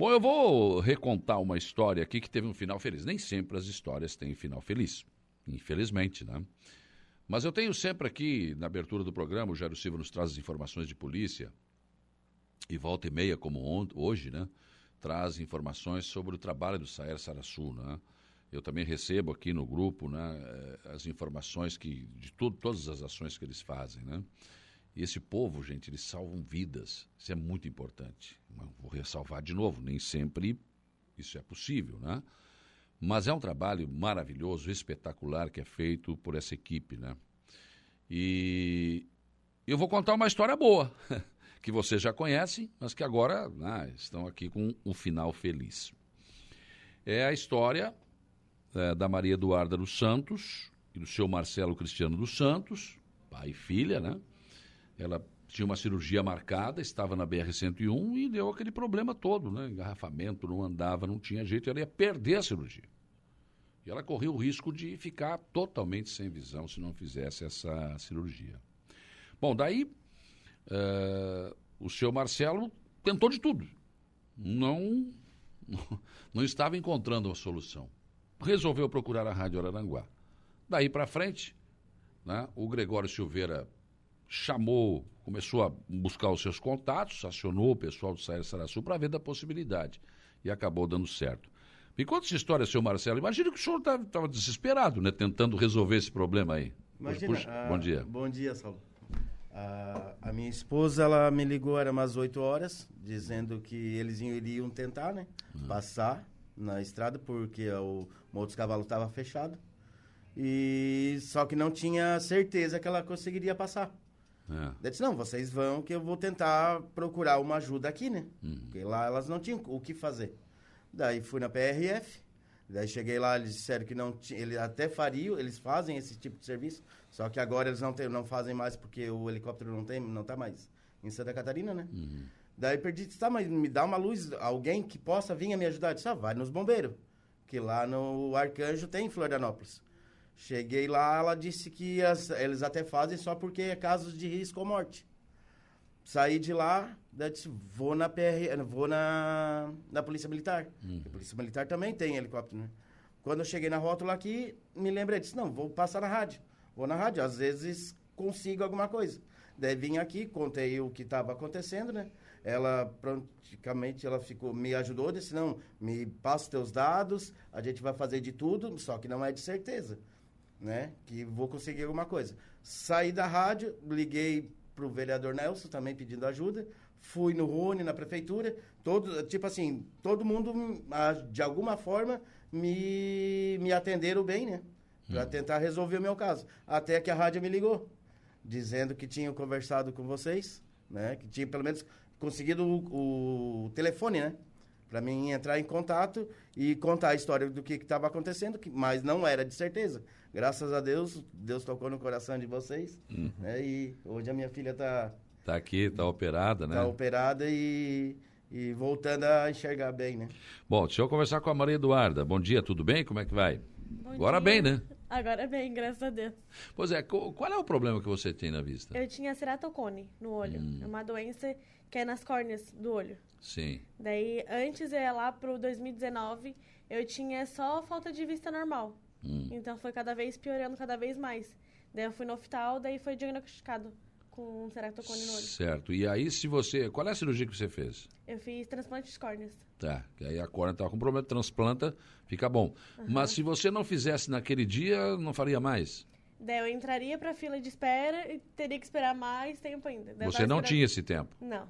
Bom, eu vou recontar uma história aqui que teve um final feliz. Nem sempre as histórias têm final feliz, infelizmente, né? Mas eu tenho sempre aqui, na abertura do programa, o Jairo Silva nos traz as informações de polícia, e volta e meia, como hoje, né? Traz informações sobre o trabalho do Saer Sarassu, né? Eu também recebo aqui no grupo né, eh, as informações que, de tudo, todas as ações que eles fazem. Né? E esse povo, gente, eles salvam vidas. Isso é muito importante. Vou ressalvar de novo, nem sempre isso é possível, né? Mas é um trabalho maravilhoso, espetacular que é feito por essa equipe, né? E eu vou contar uma história boa, que você já conhece, mas que agora né, estão aqui com um final feliz. É a história é, da Maria Eduarda dos Santos e do seu Marcelo Cristiano dos Santos, pai e filha, né? Ela tinha uma cirurgia marcada, estava na BR-101 e deu aquele problema todo, né? Engarrafamento, não andava, não tinha jeito, ela ia perder a cirurgia. E ela corria o risco de ficar totalmente sem visão se não fizesse essa cirurgia. Bom, daí uh, o seu Marcelo tentou de tudo. Não, não estava encontrando uma solução resolveu procurar a Rádio Araranguá. Daí para frente, né, o Gregório Silveira chamou, começou a buscar os seus contatos, acionou o pessoal do Sair Saraçu para ver da possibilidade. E acabou dando certo. Me conta essa história, seu Marcelo. Imagina que o senhor estava desesperado, né? Tentando resolver esse problema aí. Imagina, Puxa, bom dia. Bom dia, Saulo. a minha esposa, ela me ligou, era umas 8 horas, dizendo que eles iriam tentar, né? Uhum. Passar na estrada, porque o Morro dos Cavalos estava fechado. E só que não tinha certeza que ela conseguiria passar. É. Eu disse, não, vocês vão que eu vou tentar procurar uma ajuda aqui, né? Uhum. Porque lá elas não tinham o que fazer. Daí fui na PRF, daí cheguei lá, eles disseram que não tinha, eles até fariam, eles fazem esse tipo de serviço, só que agora eles não, tem, não fazem mais porque o helicóptero não tem, não tá mais em Santa Catarina, né? Uhum. Daí perdi, tá, mas me dá uma luz, alguém que possa vir a me ajudar. Eu disse, ah, vai nos bombeiros, que lá no Arcanjo tem em Florianópolis. Cheguei lá, ela disse que as, eles até fazem só porque é casos de risco ou morte. Saí de lá, disse, vou na PR, vou na, na Polícia Militar. Uhum. A Polícia Militar também tem helicóptero, né? Quando eu cheguei na rótula aqui, me lembrei, disse, não, vou passar na rádio. Vou na rádio, às vezes consigo alguma coisa. Daí vim aqui, contei o que estava acontecendo, né? ela praticamente ela ficou me ajudou disse não me passa os teus dados a gente vai fazer de tudo só que não é de certeza né que vou conseguir alguma coisa saí da rádio liguei pro vereador Nelson também pedindo ajuda fui no Rony na prefeitura todo tipo assim todo mundo de alguma forma me me atenderam bem né para hum. tentar resolver o meu caso até que a rádio me ligou dizendo que tinham conversado com vocês né que tinha pelo menos conseguido o, o telefone, né? Para mim entrar em contato e contar a história do que estava acontecendo, que, mas não era de certeza. Graças a Deus, Deus tocou no coração de vocês. Uhum. Né? E hoje a minha filha está. Está aqui, está operada, né? Está operada e, e voltando a enxergar bem, né? Bom, deixa eu conversar com a Maria Eduarda. Bom dia, tudo bem? Como é que vai? Bom Agora dia. bem, né? Agora bem, graças a Deus. Pois é, qual é o problema que você tem na vista? Eu tinha ceratocone no olho. Hum. É uma doença que é nas córneas do olho. Sim. Daí, antes, é lá pro 2019, eu tinha só falta de vista normal. Hum. Então, foi cada vez piorando, cada vez mais. Daí, eu fui no hospital, daí foi diagnosticado com um no olho. Certo. E aí, se você... Qual é a cirurgia que você fez? Eu fiz transplante de córneas. Tá. Que aí a córnea estava com problema, transplanta, fica bom. Uhum. Mas se você não fizesse naquele dia, não faria mais? Daí eu entraria para fila de espera e teria que esperar mais tempo ainda. Daí você não tinha esse tempo? Não.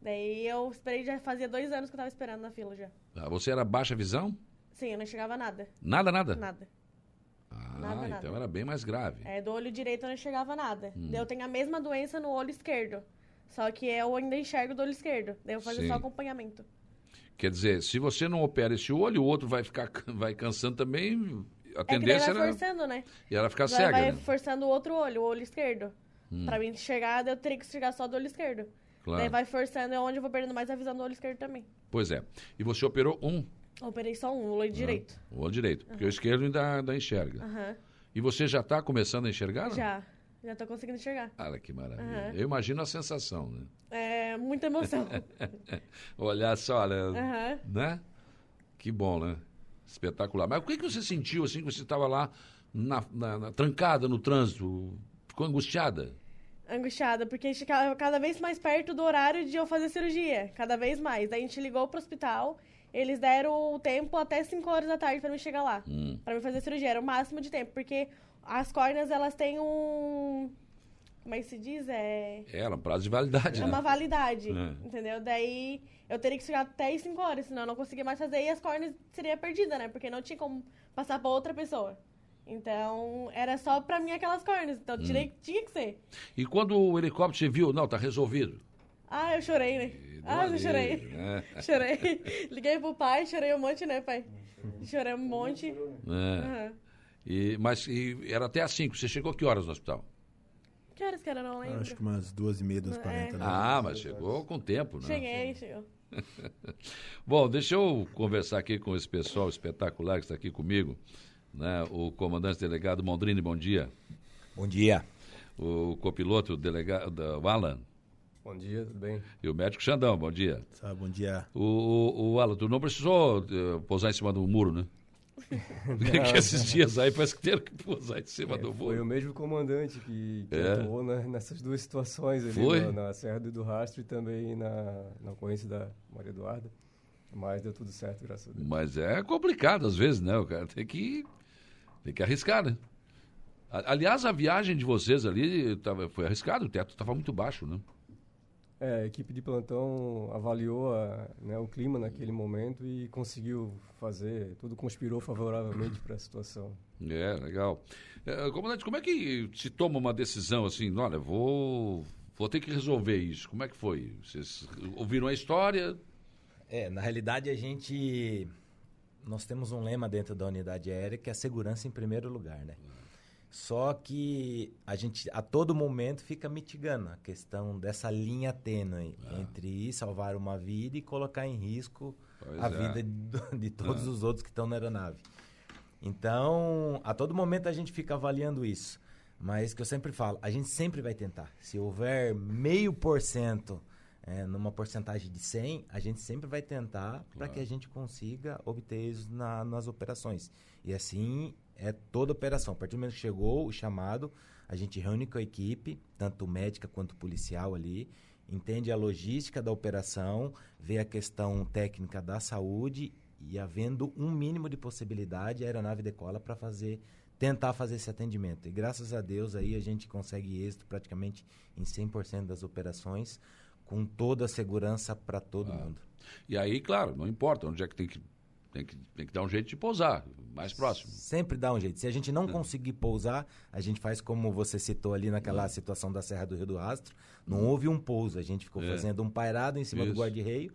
Daí eu esperei, já fazia dois anos que eu tava esperando na fila já. Ah, você era baixa visão? Sim, eu não enxergava nada. Nada, nada? Nada. Ah, nada, então nada. era bem mais grave. É, do olho direito eu não enxergava nada. Hum. Daí eu tenho a mesma doença no olho esquerdo. Só que eu ainda enxergo do olho esquerdo. Daí eu fazia só acompanhamento. Quer dizer, se você não opera esse olho, o outro vai ficar vai cansando também. A é tendência que vai era. forçando, né? E ela ficar cega. Vai né? forçando o outro olho, o olho esquerdo. Hum. Pra mim enxergar, eu teria que enxergar só do olho esquerdo. Claro. Daí vai forçando, é onde eu vou perdendo mais a visão do olho esquerdo também. Pois é. E você operou um? Operei só um, o olho direito. O olho direito, porque o esquerdo ainda, ainda enxerga. Uhum. E você já está começando a enxergar? Já, já estou conseguindo enxergar. Olha que maravilha. Uhum. Eu imagino a sensação, né? É muita emoção. Olhar só, né? Uhum. né? Que bom, né? Espetacular. Mas o que, que você sentiu assim que você estava lá na, na, na, trancada no trânsito? Ficou angustiada? Angustiada, porque chegava cada vez mais perto do horário de eu fazer cirurgia. Cada vez mais. Daí a gente ligou pro hospital, eles deram o tempo até 5 horas da tarde para mim chegar lá. Hum. para mim fazer cirurgia. Era o máximo de tempo, porque as córneas, elas têm um como é que se diz? É. É, um prazo de validade. É né? uma validade. É. Entendeu? Daí eu teria que chegar até as 5 horas, senão eu não conseguia mais fazer e as córneas seria perdida, né? Porque não tinha como passar pra outra pessoa. Então, era só pra mim aquelas córneas. Então, tirei, hum. tinha que ser. E quando o helicóptero viu, não, tá resolvido. Ah, eu chorei, né? ah, eu chorei. Né? chorei. Liguei pro pai, chorei um monte, né, pai? Chorei um monte. É. Uhum. E, mas e era até às 5. Você chegou que horas no hospital? Que horas que era? Não lembro. Acho que umas duas e meia, duas e é. quarenta. Né? Ah, mas chegou com tempo, né? Cheguei, chegou. Bom, deixa eu conversar aqui com esse pessoal espetacular que está aqui comigo. Né? O comandante delegado Mondrini, bom dia. Bom dia. O copiloto delegado Alan. Bom dia, tudo bem? E o médico Xandão, bom dia. Tá, bom dia. O, o, o Alan, tu não precisou uh, pousar em cima do muro, né? que esses dias aí parece que teve que pousar em cima é, do muro. Foi o mesmo comandante que, que é. atuou na, nessas duas situações ali, foi? Na, na, Serra do Rastro e também na, na ocorrência da Maria Eduarda. Mas deu tudo certo, graças a Deus. Mas é complicado às vezes, né? O cara tem que, tem que arriscar, né? Aliás, a viagem de vocês ali tava, foi arriscado, o teto estava muito baixo, né? É, a equipe de plantão avaliou a, né, o clima naquele momento e conseguiu fazer, tudo conspirou favoravelmente para a situação. É, legal. É, comandante, como é que se toma uma decisão assim, olha, vou, vou ter que resolver isso? Como é que foi? Vocês ouviram a história? É, na realidade a gente, nós temos um lema dentro da unidade aérea que é a segurança em primeiro lugar, né? Só que a gente a todo momento fica mitigando a questão dessa linha tênue é. entre salvar uma vida e colocar em risco pois a é. vida de, de todos é. os outros que estão na aeronave. Então, a todo momento a gente fica avaliando isso. Mas que eu sempre falo, a gente sempre vai tentar. Se houver meio por cento é, numa porcentagem de 100, a gente sempre vai tentar claro. para que a gente consiga obter isso na, nas operações. E assim é toda operação. A partir do momento que chegou o chamado, a gente reúne com a equipe, tanto médica quanto policial ali, entende a logística da operação, vê a questão técnica da saúde e havendo um mínimo de possibilidade, a aeronave decola para fazer tentar fazer esse atendimento. E graças a Deus aí a gente consegue êxito praticamente em 100% das operações, com toda a segurança para todo ah. mundo. E aí, claro, não importa onde é que tem que tem que, tem que dar um jeito de pousar, mais próximo. Sempre dá um jeito. Se a gente não é. conseguir pousar, a gente faz como você citou ali naquela é. situação da Serra do Rio do Rastro. Não houve um pouso, a gente ficou é. fazendo um pairado em cima Isso. do guarda-reio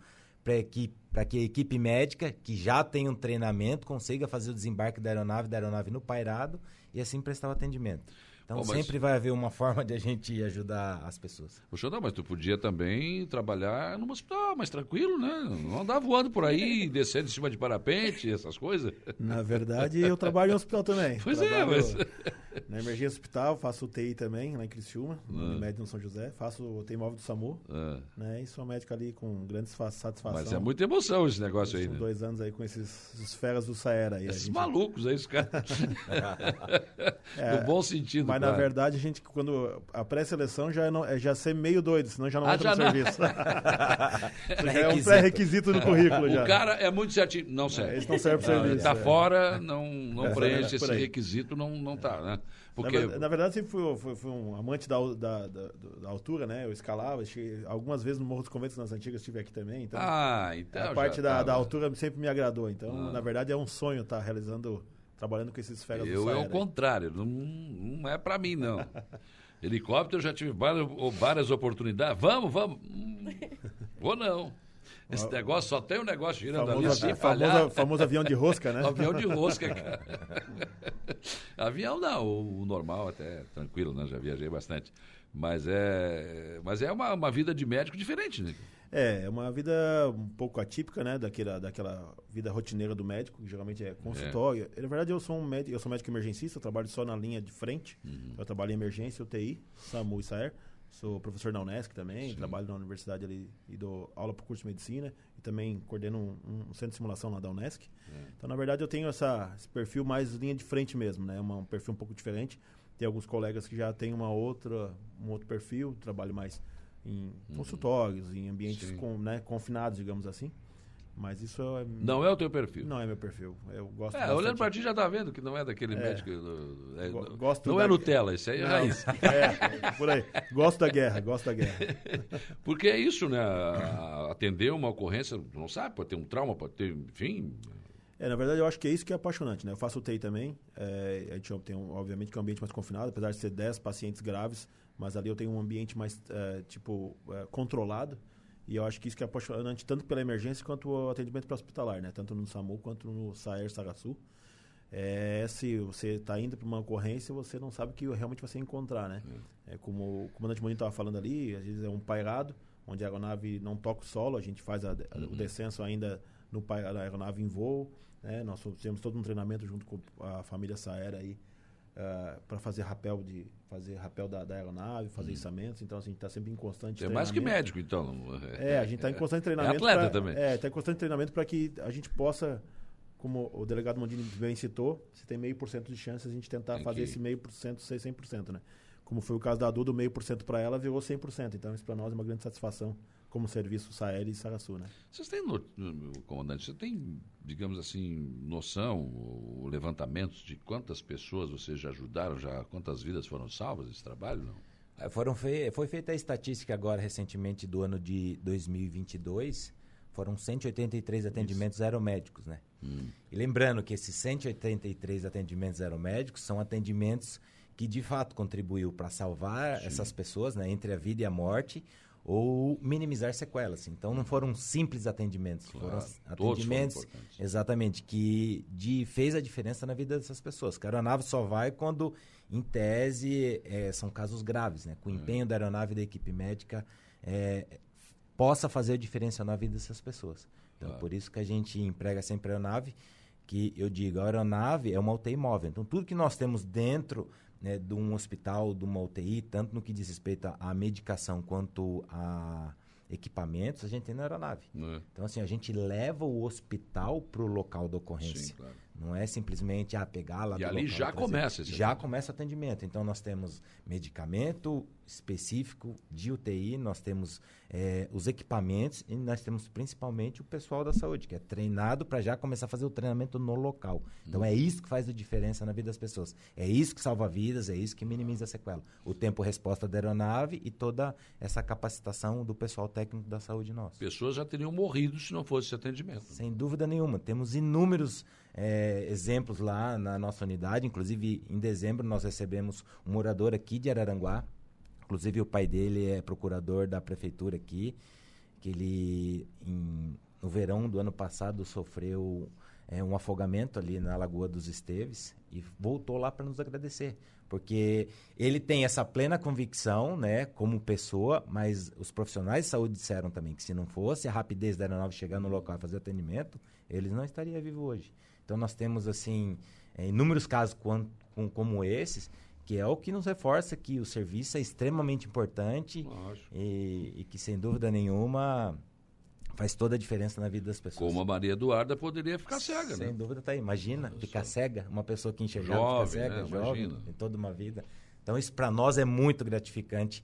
para que a equipe médica, que já tem um treinamento, consiga fazer o desembarque da aeronave, da aeronave no pairado e assim prestar o atendimento. Então sempre vai haver uma forma de a gente ajudar as pessoas. Poxa, não, mas tu podia também trabalhar num hospital mais tranquilo, né? Não andar voando por aí, descendo em cima de parapente, essas coisas. Na verdade, eu trabalho em hospital também. Pois é, trabalho é, mas... Na emergência hospital, faço UTI também, lá em Criciúma, no ah. médico no São José. Faço UTI móvel do SAMU, ah. né? E sou médico ali com grande satisfação. Mas é muita emoção esse negócio aí, né? dois anos aí com esses, esses feras do Saera aí. Esses gente... malucos aí, os caras. é, no bom sentido, Mas na verdade, a gente, quando a pré-seleção já, é, não, é já ser meio doido, senão já não ah, entra no não. serviço. já é um pré-requisito no currículo. já. O cara é muito certinho. Não serve. É, não serve para serviço. Ele está é. fora, não, não preenche esse requisito, não, não tá, né? Porque... Na, na verdade, sempre fui, fui, fui, um amante da, da, da, da, altura, né? Eu escalava, cheguei, algumas vezes no Morro dos Conventos, nas antigas, estive aqui também. Então, ah, então A parte da, da altura sempre me agradou. Então, ah. na verdade, é um sonho estar tá realizando, trabalhando com esses feras Eu é o contrário, não, não é para mim, não. Helicóptero, eu já tive várias, várias oportunidades. Vamos, vamos. Hum, vou não. Esse negócio só tem um negócio girando famoso, ali sem falhar. Famoso, famoso avião de rosca, né? avião de rosca, cara. avião não, o, o, normal até tranquilo, né? Já viajei bastante. Mas é, mas é uma, uma vida de médico diferente, né? É, é uma vida um pouco atípica, né? Daquela, daquela vida rotineira do médico, que geralmente é consultório. É. Na verdade, eu sou um médico, eu sou médico emergencista, eu trabalho só na linha de frente. Uhum. Eu trabalho em emergência, UTI, SAMU e SAER Sou professor na Unesc também, Sim. trabalho na universidade ali e dou aula para o curso de medicina e também coordeno um, um, centro de simulação lá da Unesc. É. Então, na verdade, eu tenho essa, esse perfil mais linha de frente mesmo, né? Uma, um perfil um pouco diferente. Tem alguns colegas que já têm uma outra, um outro perfil, trabalho mais em uhum. consultórios, em ambientes com, né, confinados, digamos assim. Mas isso é. Não é o teu perfil. Não é meu perfil. Eu gosto É, olhando para ti já tá vendo que não é daquele é. médico. É, gosto não é da... é Nutella, isso aí é raiz. É, por aí. Gosto da guerra, gosto da guerra. Porque é isso, né? Atender uma ocorrência, não sabe, pode ter um trauma, pode ter, enfim. É, na verdade, eu acho que é isso que é apaixonante, né? Eu faço o TI também. É, a gente tem, obviamente, que é um ambiente mais confinado, apesar de ser 10 pacientes graves, mas ali eu tenho um ambiente mais, é, tipo, é, controlado. E eu acho que isso que é apaixonante tanto pela emergência quanto o atendimento para hospitalar, né? Tanto no SAMU quanto no SAER Sagaçu. É, se você está indo para uma ocorrência, você não sabe o que realmente vai se encontrar, né? É. é como o comandante Moninho estava falando ali, às vezes é um pairado, onde a aeronave não toca o solo, a gente faz a, a, uhum. o descenso ainda no na aeronave em voo, né? Nós temos todo um treinamento junto com a família Saer aí, uh, é, para fazer rapel de fazer rapel da, da aeronave, fazer hum. içamentos, então assim, a gente está sempre em constante É mais que médico, então. É, a gente está em constante treinamento. É atleta pra, também. É, está em constante treinamento para que a gente possa, como o delegado Mondini bem citou, se tem meio por cento de chance a gente tentar tem fazer que... esse meio por cento ser 100%, né? Como foi o caso da Duda, meio por cento para ela virou 100%. Então isso para nós é uma grande satisfação como serviço Sael e Saraçu, né? Vocês têm, comandante, você tem, digamos assim, noção, ou levantamentos de quantas pessoas vocês já ajudaram, já quantas vidas foram salvas nesse trabalho, não? É, foram fei foi feita a estatística agora recentemente do ano de 2022, foram 183 atendimentos Isso. aeromédicos, né? Hum. E lembrando que esses 183 atendimentos aeromédicos são atendimentos que de fato contribuiu para salvar Sim. essas pessoas, né, entre a vida e a morte, ou minimizar sequelas. Então não foram simples atendimentos, claro, foram atendimentos foram exatamente que de, fez a diferença na vida dessas pessoas. Que a aeronave só vai quando, em tese, é, são casos graves, né? Com o empenho da aeronave e da equipe médica é, possa fazer a diferença na vida dessas pessoas. Então claro. por isso que a gente emprega sempre a aeronave, que eu digo, a aeronave é uma UTI móvel. Então tudo que nós temos dentro né, de um hospital, de uma UTI, tanto no que diz respeito à medicação quanto a equipamentos, a gente tem na aeronave. É. Então, assim, a gente leva o hospital para o local da ocorrência. Sim, claro. Não é simplesmente ah, pegar lá E ali já começa esse Já começa o atendimento. Então, nós temos medicamento específico de UTI, nós temos é, os equipamentos e nós temos principalmente o pessoal da saúde, que é treinado para já começar a fazer o treinamento no local. Então, é isso que faz a diferença na vida das pessoas. É isso que salva vidas, é isso que minimiza a sequela. O tempo-resposta da aeronave e toda essa capacitação do pessoal técnico da saúde nosso. Pessoas já teriam morrido se não fosse esse atendimento. Sem dúvida nenhuma. Temos inúmeros é, exemplos lá na nossa unidade. Inclusive, em dezembro, nós recebemos um morador aqui de Araranguá. Inclusive, o pai dele é procurador da prefeitura aqui. Que ele, em, no verão do ano passado, sofreu é, um afogamento ali na Lagoa dos Esteves e voltou lá para nos agradecer. Porque ele tem essa plena convicção, né, como pessoa, mas os profissionais de saúde disseram também que se não fosse a rapidez da aeronave chegar no local e fazer atendimento, eles não estariam vivos hoje. Então nós temos assim é, inúmeros casos com, com, como esses que é o que nos reforça que o serviço é extremamente importante e, e, que sem dúvida nenhuma faz toda a diferença na vida das pessoas. Como a Maria Eduarda poderia ficar cega, sem né? dúvida tá aí. Imagina Nossa. ficar cega, uma pessoa que enxergava jovem, ficar cega, né? jovem, Imagina. em toda uma vida. Então isso para nós é muito gratificante.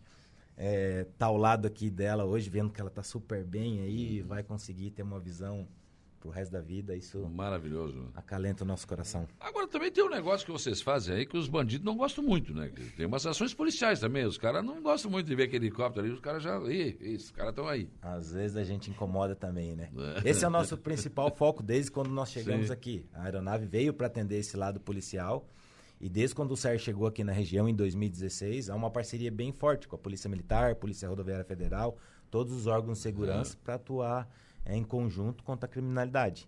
É, tá ao lado aqui dela hoje, vendo que ela tá super bem aí, uhum. vai conseguir ter uma visão pro resto da vida, isso maravilhoso. Acalenta o nosso coração. Agora também tem um negócio que vocês fazem aí que os bandidos não gostam muito, né? Tem umas ações policiais também, os caras não gostam muito de ver aquele helicóptero ali, os caras já, Ih, isso, os caras estão aí. Às vezes a gente incomoda também, né? É. Esse é o nosso principal foco desde quando nós chegamos Sim. aqui. A aeronave veio para atender esse lado policial. E desde quando o SER chegou aqui na região em 2016, há uma parceria bem forte com a Polícia Militar, Polícia Rodoviária Federal, todos os órgãos de segurança é. para atuar é, em conjunto contra a criminalidade.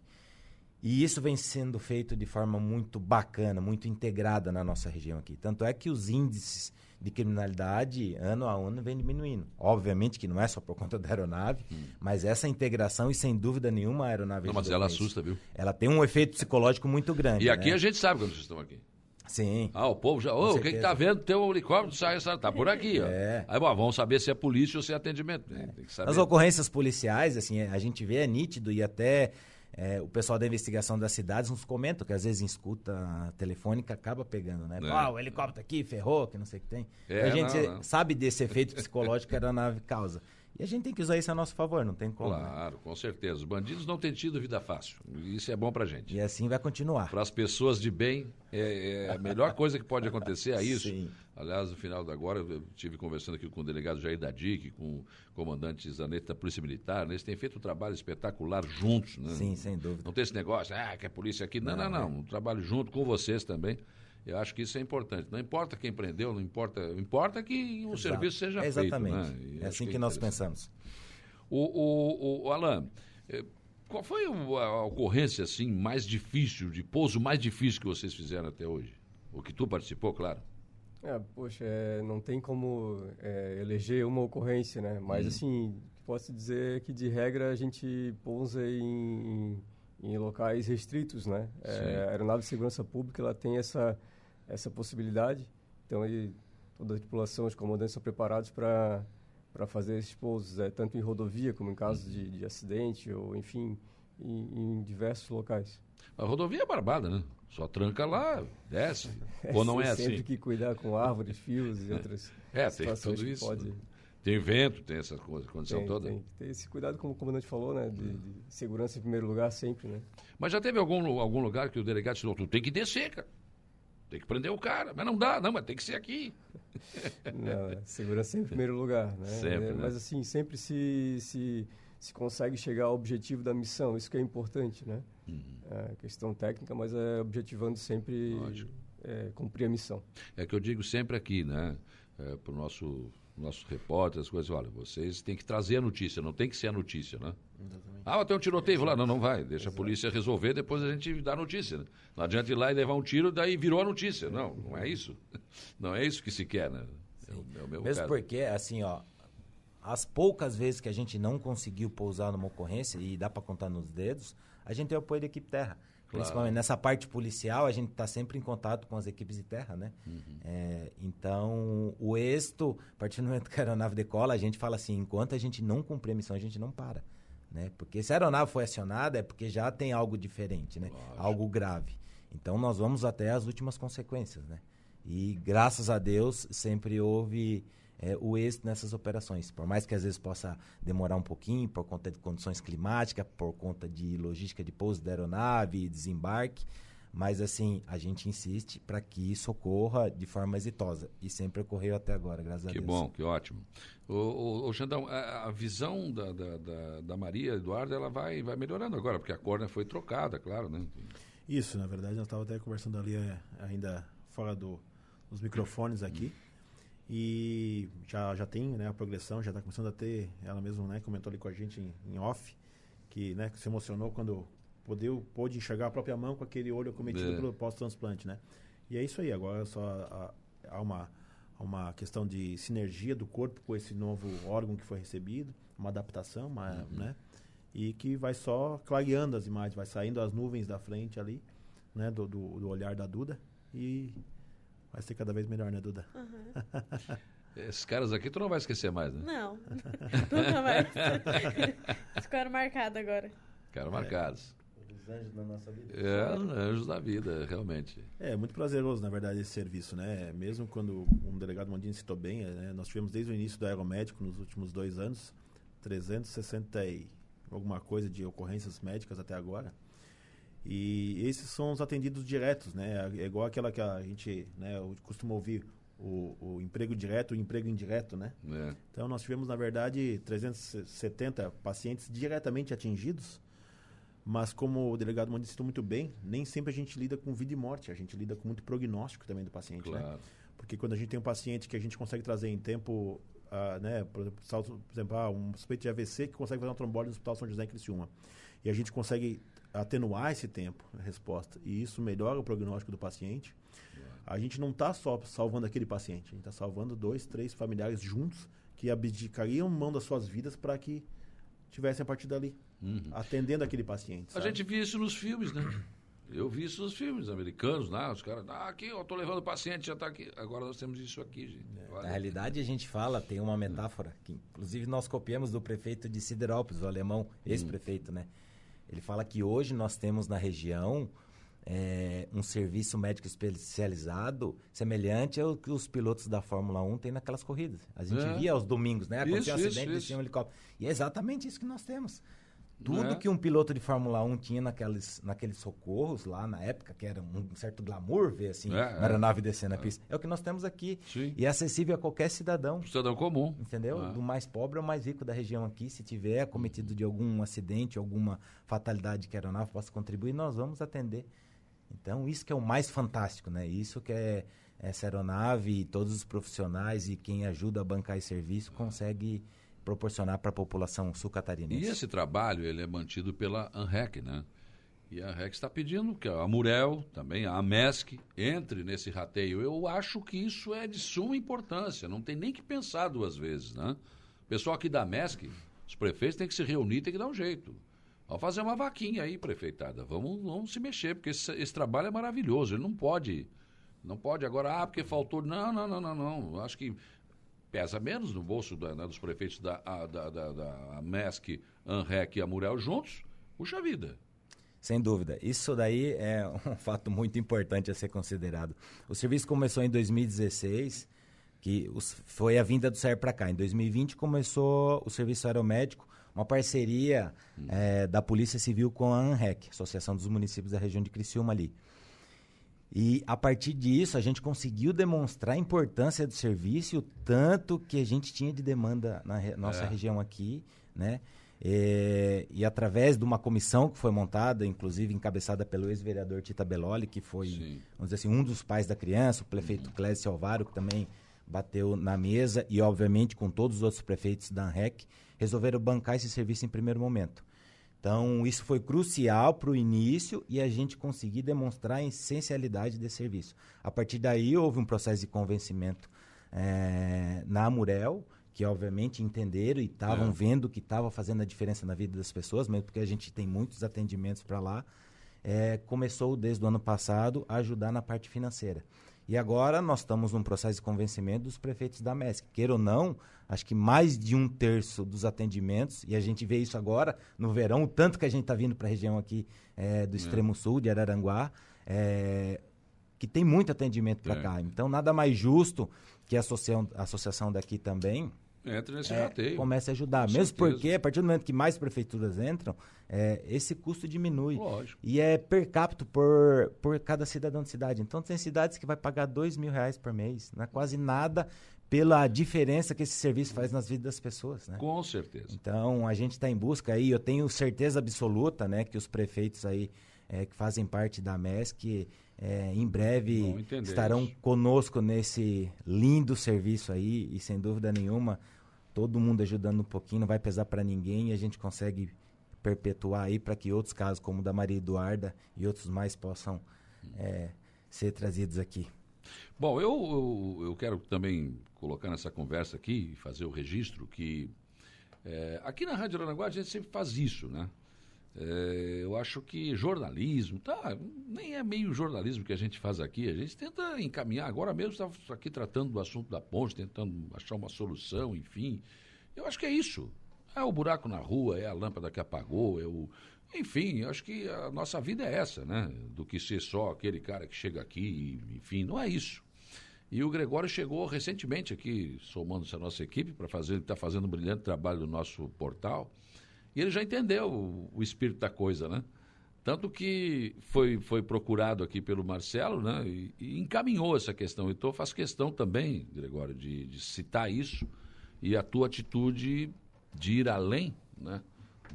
E isso vem sendo feito de forma muito bacana, muito integrada na nossa região aqui. Tanto é que os índices de criminalidade, ano a ano, vem diminuindo. Obviamente que não é só por conta da aeronave, hum. mas essa integração, e sem dúvida nenhuma, a aeronave... Não, mas ela assusta, viu? Ela tem um efeito psicológico muito grande. E aqui né? a gente sabe quando vocês estão aqui. Sim. Ah, o povo já. Ô, quem que tá vendo teu helicóptero sai, sai, tá por aqui, ó. É. Aí, bom, vamos saber se é polícia ou se é atendimento. né? Tem que saber. As ocorrências policiais, assim, a gente vê, é nítido e até é, o pessoal da investigação das cidades nos comenta que às vezes em escuta telefônica acaba pegando, né? É. Ah, o helicóptero aqui ferrou, que não sei o que tem. É, a gente não, não. sabe desse efeito psicológico que a aeronave causa. E a gente tem que usar isso a nosso favor, não tem como. né? Claro, com certeza. Os bandidos não têm tido vida fácil. Isso é bom pra gente. E assim vai continuar. Para as pessoas de bem, é, é a melhor coisa que pode acontecer é isso. Sim. Aliás, no final da agora, eu estive conversando aqui com o delegado Jair Dadic, com o comandante Zanetti da Polícia Militar. né? Eles têm feito um trabalho espetacular juntos. Né? Sim, sem dúvida. Não tem esse negócio, ah, que é polícia aqui. Não, não, não. Um trabalho junto com vocês também. Eu acho que isso é importante. Não importa quem prendeu, não importa. Importa que o Exato. serviço seja É Exatamente. feito. né? E É assim que, é nós interessante. pensamos. O, o, o, o Alan, eh, qual foi a ocorrência assim mais difícil, de pouso mais difícil que vocês fizeram até hoje? O que tu participou, claro. É, poxa, é, não tem como é, eleger uma ocorrência, né? Mas, assim, o que posso dizer é que, de regra, a gente pousa em, em, em locais restritos, né? É, a aeronave de segurança pública, ela tem essa, essa possibilidade. Então, aí, toda a tripulação, os comandantes são preparados para para fazer esses pousos, é, tanto em rodovia como em caso de, de acidente ou, enfim, em, em diversos locais. A rodovia é barbada, né? Só tranca lá, desce. Ou não é Sempre assim? que cuidar com árvores, fios e outras É, tem tudo isso. pode... Tem vento, tem essa coisa, condição Tem, toda. tem que ter esse cuidado, como o comandante falou, né? De, de segurança em primeiro lugar sempre, né? Mas já teve algum, algum lugar que o delegado disse, "Não, tu tem que descer, cara. Tem que prender o cara. Mas não dá, não, mas tem que ser aqui. Não, é, segurança em primeiro lugar, né? Sempre, É, né? Mas assim, sempre se, se, se consegue chegar ao objetivo da missão, isso que é importante, né? É questão técnica, mas é objetivando sempre Uhum. É, cumprir a missão. É que eu digo sempre aqui, né? É, para o nosso, nosso repórter, as coisas, olha, vocês têm que trazer a notícia, não tem que ser a notícia, né? Ah, mas tem um tiroteio lá. Não, não vai. Deixa a polícia resolver, depois a gente dá a notícia. Né? Não adianta ir lá e levar um tiro, daí virou a notícia. Não, não é isso. Não é isso que se quer, né? É o, é o Mesmo caso. porque, assim, ó, as poucas vezes que a gente não conseguiu pousar numa ocorrência, e dá para contar nos dedos, a gente tem o apoio da equipe terra. Principalmente nessa parte policial, a gente está sempre em contato com as equipes de terra, né? É, então, o êxito, a partir do momento que a aeronave decola, a gente fala assim, enquanto a gente não cumprir a missão, a gente não para. Né? Porque se a aeronave foi acionada, é porque já tem algo diferente, né? Algo grave. Então, nós vamos até as últimas consequências, né? E, graças a Deus, sempre houve é, o êxito nessas operações. Por mais que às vezes possa demorar um pouquinho, por conta de condições climáticas, por conta de logística de pouso da aeronave, desembarque, mas assim, a gente insiste para que isso ocorra de forma exitosa. E sempre ocorreu até agora, graças a Que Deus. bom, que ótimo. Ô, ô, ô, Xandão, a, a visão da, da, da, da Maria Eduarda, ela vai, vai melhorando agora, porque a córnea foi trocada, claro, né? Isso, na verdade, nós estávamos até conversando ali é, ainda fora do, dos microfones aqui. E já, já tem né, a progressão, já está começando a ter, ela mesma né, comentou ali com a gente em, em off, que, né, que se emocionou quando podeu, pôde enxergar a própria mão com aquele olho cometido É. pelo pós-transplante, né? E é isso aí, agora só há, uma, uma questão de sinergia do corpo com esse novo órgão que foi recebido, uma adaptação, uma, né? E que vai só clareando as imagens, vai saindo as nuvens da frente ali, né? Do, do, do olhar da Duda e vai ser cada vez melhor, né, Duda? Esses caras aqui tu não vai esquecer mais, né? Não, nunca mais. Ficaram marcados agora. Ficaram marcados. Os anjos da nossa vida. É, anjos da vida, realmente. É muito prazeroso, na verdade, esse serviço, né? Mesmo quando um delegado Mondini citou bem, né? nós tivemos desde o início do aeromédico, nos últimos dois anos, 360 e alguma coisa de ocorrências médicas até agora. E esses são os atendidos diretos, né? É igual aquela que a gente né, costuma ouvir, o, o emprego direto e o emprego indireto, né? É. Então, nós tivemos, na verdade, 370 pacientes diretamente atingidos, mas como o delegado Mondini citou muito bem, nem sempre a gente lida com vida e morte, a gente lida com muito prognóstico também do paciente, né? Claro. Porque quando a gente tem um paciente que a gente consegue trazer em tempo, ah, né, por exemplo, salto- por exemplo, ah, um suspeito de AVC que consegue fazer uma trombose no Hospital São José em Criciúma, e a gente consegue atenuar esse tempo, a resposta, e isso melhora o prognóstico do paciente, a gente não está só salvando aquele paciente, a gente está salvando dois, três familiares juntos que abdicariam mão das suas vidas para que tivessem a partir dali, atendendo aquele paciente. Uhum. A sabe? gente vê isso nos filmes, né? Eu vi isso nos filmes americanos, né? Os caras, ah, aqui, eu tô levando o paciente, já tá aqui. Agora nós temos isso aqui, gente. É, na realidade, a gente fala, tem uma metáfora, que inclusive nós copiamos do prefeito de Siderópolis, o alemão, ex-prefeito, né? Ele fala que hoje nós temos na região é, um serviço médico especializado semelhante ao que os pilotos da Fórmula 1 têm naquelas corridas. A gente é. via aos domingos, né? Acontecia um acidente, descia um helicóptero. E é exatamente isso que nós temos. Tudo é. que um piloto de Fórmula 1 tinha naqueles, naqueles socorros lá na época, que era um certo glamour ver assim, é, na aeronave descendo a pista, é o que nós temos aqui. Sim. E é acessível a qualquer cidadão. Cidadão comum. Entendeu? É. Do mais pobre ao mais rico da região aqui. Se tiver cometido de algum acidente, alguma fatalidade que a aeronave possa contribuir, nós vamos atender. Então, isso que é o mais fantástico, né? Isso que é essa aeronave e todos os profissionais e quem ajuda a bancar esse serviço consegue proporcionar para a população sul-catarinense. E esse trabalho ele é mantido pela ANREC, né? E a ANREC está pedindo que a Murel, também a AMESC, entre nesse rateio. Eu acho que isso é de suma importância, não tem nem que pensar duas vezes, né? O pessoal aqui da AMESC, os prefeitos têm que se reunir, tem que dar um jeito. Vamos fazer uma vaquinha aí, prefeitada. Vamos, vamos se mexer, porque esse, esse trabalho é maravilhoso. Ele não pode. Não pode agora, ah, porque faltou. Não, não, não, não, não. Acho que pesa menos no bolso da, né, dos prefeitos da, a, da, da, da MESC, ANREC e Amurel juntos, puxa vida. Sem dúvida. Isso daí é um fato muito importante a ser considerado. O serviço começou em 2016, que os, foi a vinda do SER para cá. Em 2020 começou o serviço aeromédico, uma parceria hum. é, da Polícia Civil com a ANREC, Associação dos Municípios da região de Criciúma ali. E a partir disso, a gente conseguiu demonstrar a importância do serviço, o tanto que a gente tinha de demanda na re nossa é. região aqui, né? E, e, através de uma comissão que foi montada, inclusive encabeçada pelo ex-vereador Tita Belloli, que foi, Sim. vamos dizer assim, um dos pais da criança, o prefeito uhum. Clésio Alvaro, que também bateu na mesa, e obviamente com todos os outros prefeitos da ANREC, resolveram bancar esse serviço em primeiro momento. Então, isso foi crucial para o início e a gente conseguir demonstrar a essencialidade desse serviço. A partir daí, houve um processo de convencimento é, na Amurel, que obviamente entenderam e estavam é. vendo que estava fazendo a diferença na vida das pessoas, mesmo porque a gente tem muitos atendimentos para lá. É, começou desde o ano passado a ajudar na parte financeira. E agora nós estamos num processo de convencimento dos prefeitos da MESC. Queira ou não, acho que mais de um terço dos atendimentos, e a gente vê isso agora no verão, o tanto que a gente está vindo para a região aqui é, do extremo é. sul, de Araranguá, é, que tem muito atendimento para é. cá. Então, nada mais justo que a associação, a associação daqui também Entra nesse é, rateio. Comece a ajudar. Com Mesmo certeza. porque, a partir do momento que mais prefeituras entram, é, esse custo diminui. Lógico. E é per capita por, por cada cidadão de cidade. Então, tem cidades que vai pagar dois mil reais por mês. Não é quase nada pela diferença que esse serviço faz nas vidas das pessoas, né? Com certeza. Então, a gente está em busca aí, eu tenho certeza absoluta, né, que os prefeitos aí é, que fazem parte da MESC é, em breve estarão conosco nesse lindo serviço aí e sem dúvida nenhuma todo mundo ajudando um pouquinho, não vai pesar para ninguém e a gente consegue perpetuar aí para que outros casos, como o da Maria Eduarda e outros mais, possam é, ser trazidos aqui. Bom, eu, eu, eu, quero também colocar nessa conversa aqui, fazer o registro, que é, aqui na Rádio Aranaguá a gente sempre faz isso, né? É, eu acho que jornalismo, tá, nem é meio jornalismo que a gente faz aqui, a gente tenta encaminhar. Agora mesmo estamos aqui tratando do assunto da ponte, tentando achar uma solução, enfim. Eu acho que é isso. É o buraco na rua, é a lâmpada que apagou, é o. Enfim, eu acho que a nossa vida é essa, né? Do que ser só aquele cara que chega aqui, enfim, não é isso. E o Gregório chegou recentemente aqui, somando-se à nossa equipe, para fazer, ele está fazendo um brilhante trabalho no nosso portal. E ele já entendeu o, o espírito da coisa, né? Tanto que foi, foi procurado aqui pelo Marcelo, né? E, e encaminhou essa questão. Então, eu faço questão também, Gregório, de, de, citar isso e a tua atitude de ir além, né?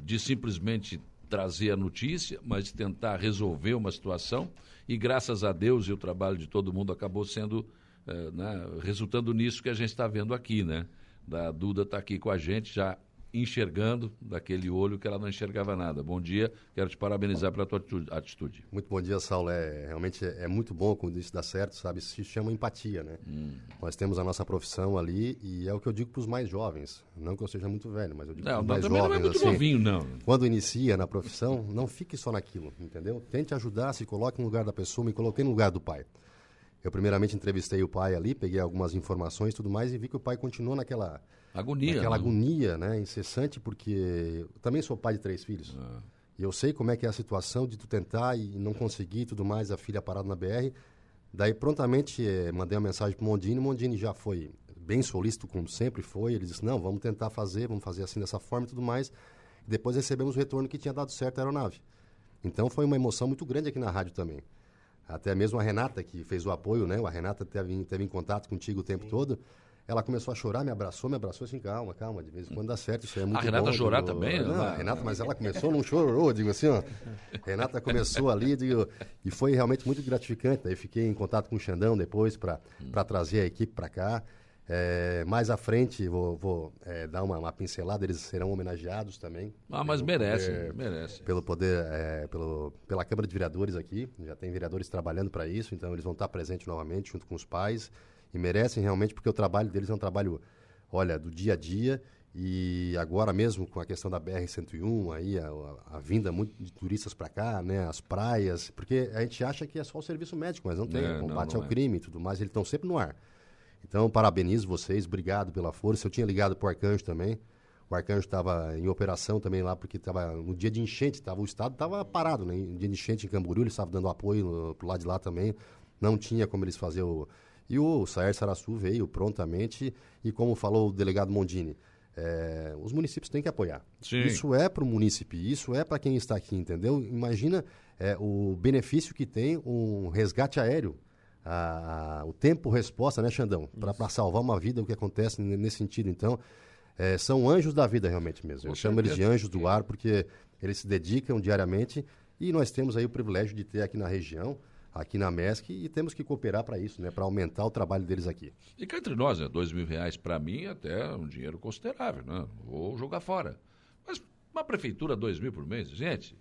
De simplesmente trazer a notícia, mas de tentar resolver uma situação. E graças a Deus e o trabalho de todo mundo acabou sendo, eh, né? resultando nisso que a gente está vendo aqui, né? Da Duda está aqui com a gente já enxergando daquele olho que ela não enxergava nada. Bom dia, quero te parabenizar pela tua atitude. Muito bom dia, Saulo. É, realmente é, é muito bom quando isso dá certo, sabe? Isso se chama empatia, né? Hum. Nós temos a nossa profissão ali e é o que eu digo para os mais jovens. Não que eu seja muito velho, mas eu digo para os mais jovens. Não é muito assim, novinho, não. Quando inicia na profissão, não fique só naquilo, entendeu? Tente ajudar, se coloque no lugar da pessoa, me coloquei no lugar do pai. Eu primeiramente entrevistei o pai ali, peguei algumas informações e tudo mais e vi que o pai continuou naquela agonia, naquela né? agonia, né, incessante, porque eu também sou pai de três filhos. Ah. E eu sei como é que é a situação de tu tentar e não conseguir tudo mais, a filha parada na BR. Daí prontamente eh, mandei uma mensagem para o Mondini, o Mondini já foi bem solícito como sempre foi, ele disse: "Não, vamos tentar fazer, vamos fazer assim dessa forma e tudo mais". E depois recebemos o retorno que tinha dado certo a aeronave. Então foi uma emoção muito grande aqui na rádio também. Até mesmo a Renata, que fez o apoio, né? A Renata teve, teve em contato contigo o tempo Sim. todo. Ela começou a chorar, me abraçou, me abraçou assim, calma, calma, de vez em quando dá certo, isso é muito A Renata bom, chorar digo, também? Não, a Renata, mas ela começou, não chorou, digo assim, ó. Renata começou ali, digo, e foi realmente muito gratificante. Daí fiquei em contato com o Xandão depois para trazer a equipe para cá. É, mais à frente, vou, vou é, dar uma, uma, pincelada, eles serão homenageados também. Ah, mas merece, poder, merece. Pelo poder, é, pelo, pela Câmara de Vereadores aqui, já tem vereadores trabalhando para isso, então eles vão estar presentes novamente junto com os pais e merecem realmente, porque o trabalho deles é um trabalho, olha, do dia a dia e agora mesmo com a questão da BR-101, aí a, a, a, vinda muito de turistas para cá, né, as praias, porque a gente acha que é só o serviço médico, mas não tem, é, combate não, não ao é. crime e tudo mais, eles estão sempre no ar. Então, parabenizo vocês, obrigado pela força. Eu tinha ligado para o Arcanjo também. O Arcanjo estava em operação também lá, porque estava no dia de enchente, tava, o estado estava parado, né? No dia de enchente em Camboriú, eles estavam dando apoio para o lado de lá também. Não tinha como eles fazer o. E o Saer Sarassu veio prontamente, e como falou o delegado Mondini, é, os municípios têm que apoiar. Sim. Isso é para o município, isso é para quem está aqui, entendeu? Imagina é, o benefício que tem um resgate aéreo a, a, o tempo-resposta, né, Xandão? Para salvar uma vida, o que acontece nesse sentido. Então, é, são anjos da vida realmente mesmo. Eu chamo eles de anjos do ar porque eles se dedicam diariamente e nós temos aí o privilégio de ter aqui na região, aqui na MESC, e temos que cooperar para isso, né? Para aumentar o trabalho deles aqui. E cá entre nós, né? Dois mil reais para mim até um dinheiro considerável, né? Vou jogar fora. Mas uma prefeitura, dois mil por mês, gente,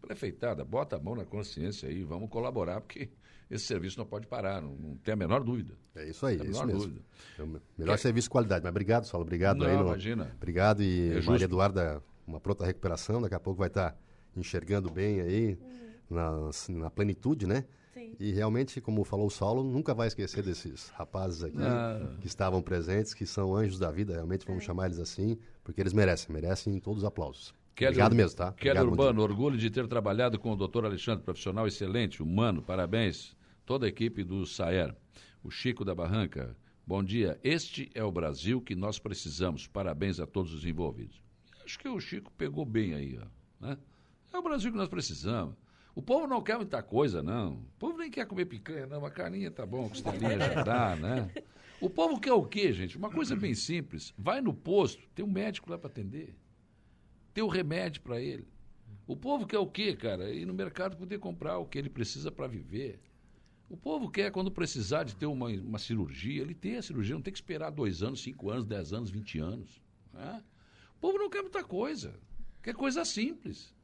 prefeitada, bota a mão na consciência aí, vamos colaborar, porque esse serviço não pode parar, não, não tem a menor dúvida. É isso aí, é isso mesmo. Dúvida. É o melhor serviço de qualidade. Mas obrigado, Saulo, obrigado não, aí. No, imagina. Obrigado e é Maria Eduarda, uma pronta recuperação, daqui a pouco vai estar enxergando bem aí, na, na plenitude, né? Sim. E realmente, como falou o Saulo, nunca vai esquecer desses rapazes aqui ah. que estavam presentes, que são anjos da vida, realmente vamos é. chamar eles assim, porque eles merecem, merecem todos os aplausos. Kelly, Obrigado mesmo, tá? Kelly Urbano, orgulho de ter trabalhado com o doutor Alexandre, profissional excelente, humano, parabéns toda a equipe do Saer. O Chico da Barranca, bom dia. Este é o Brasil que nós precisamos. Parabéns a todos os envolvidos. Acho que o Chico pegou bem aí, ó, né? É o Brasil que nós precisamos. O povo não quer muita coisa, não. O povo nem quer comer picanha, não. A carninha tá bom, costelinha já dá, né? O povo quer o quê, gente? Uma coisa bem simples. Vai no posto, tem um médico lá para atender. Tem o um remédio para ele. O povo quer o quê, cara? Ir no mercado poder comprar o que ele precisa para viver. O povo quer, quando precisar de ter uma, uma cirurgia, ele tem a cirurgia, não tem que esperar dois anos, cinco anos, dez anos, vinte anos. Né? O povo não quer muita coisa, quer coisa simples.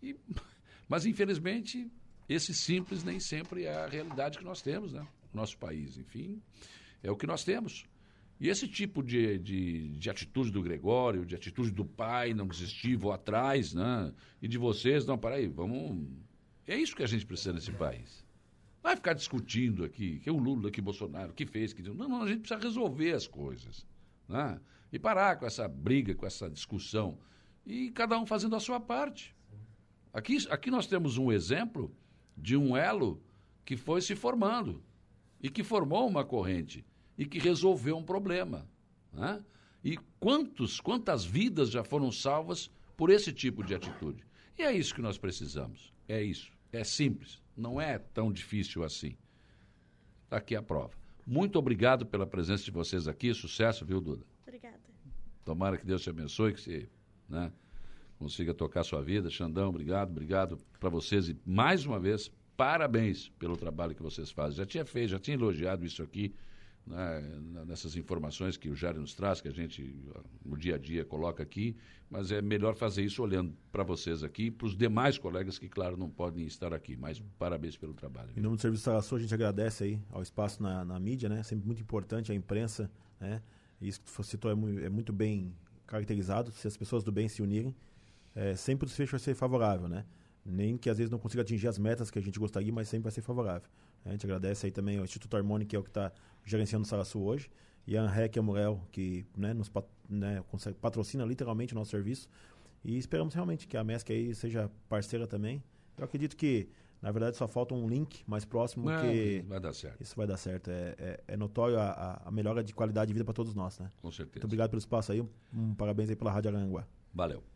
E, mas, infelizmente, esse simples nem sempre é a realidade que nós temos, né? No nosso país, enfim, é o que nós temos. E esse tipo de, de, de, atitude do Gregório, de atitude do pai, não desistir, vou atrás, né? E de vocês, não, peraí, vamos. É isso que a gente precisa nesse país. Vai ficar discutindo aqui, que o Lula, que Bolsonaro, que fez, que não, não, a gente precisa resolver as coisas, né? E parar com essa briga, com essa discussão e cada um fazendo a sua parte. Aqui, aqui nós temos um exemplo de um elo que foi se formando e que formou uma corrente e que resolveu um problema. Né? E quantos, quantas vidas já foram salvas por esse tipo de atitude? E é isso que nós precisamos. É isso. É simples. Não é tão difícil assim. Está aqui a prova. Muito obrigado pela presença de vocês aqui. Sucesso, viu, Duda? Obrigada. Tomara que Deus te abençoe, que você né, consiga tocar sua vida. Xandão, obrigado, obrigado para vocês. E mais uma vez, parabéns pelo trabalho que vocês fazem. Já tinha feito, já tinha elogiado isso aqui né, nessas informações que o Jair nos traz, que a gente no dia a dia coloca aqui, mas é melhor fazer isso olhando para vocês aqui, para os demais colegas que, claro, não podem estar aqui. Mas parabéns pelo trabalho. Em nome do Serviço de Instalação, a gente agradece aí ao espaço na, na mídia, né? Sempre muito importante a imprensa, né? Isso que você citou é muito, é muito bem caracterizado. Se as pessoas do bem se unirem, é, sempre o desfecho vai ser favorável, né? Nem que às vezes não consiga atingir as metas que a gente gostaria, mas sempre vai ser favorável. A gente agradece aí também ao Instituto Harmônico, que é o que está gerenciando o Saraçu hoje, e a Anrec Amurel, que né, nos né, consegue, patrocina literalmente o nosso serviço. E esperamos realmente que a MESC aí seja parceira também. Eu acredito que, na verdade, só falta um link mais próximo Não, que vai dar certo. isso vai dar certo. É, é, é notório a, a, melhora de qualidade de vida para todos nós, né? Com certeza. Muito obrigado pelo espaço aí. Um, um parabéns aí pela Rádio Aranguá. Valeu.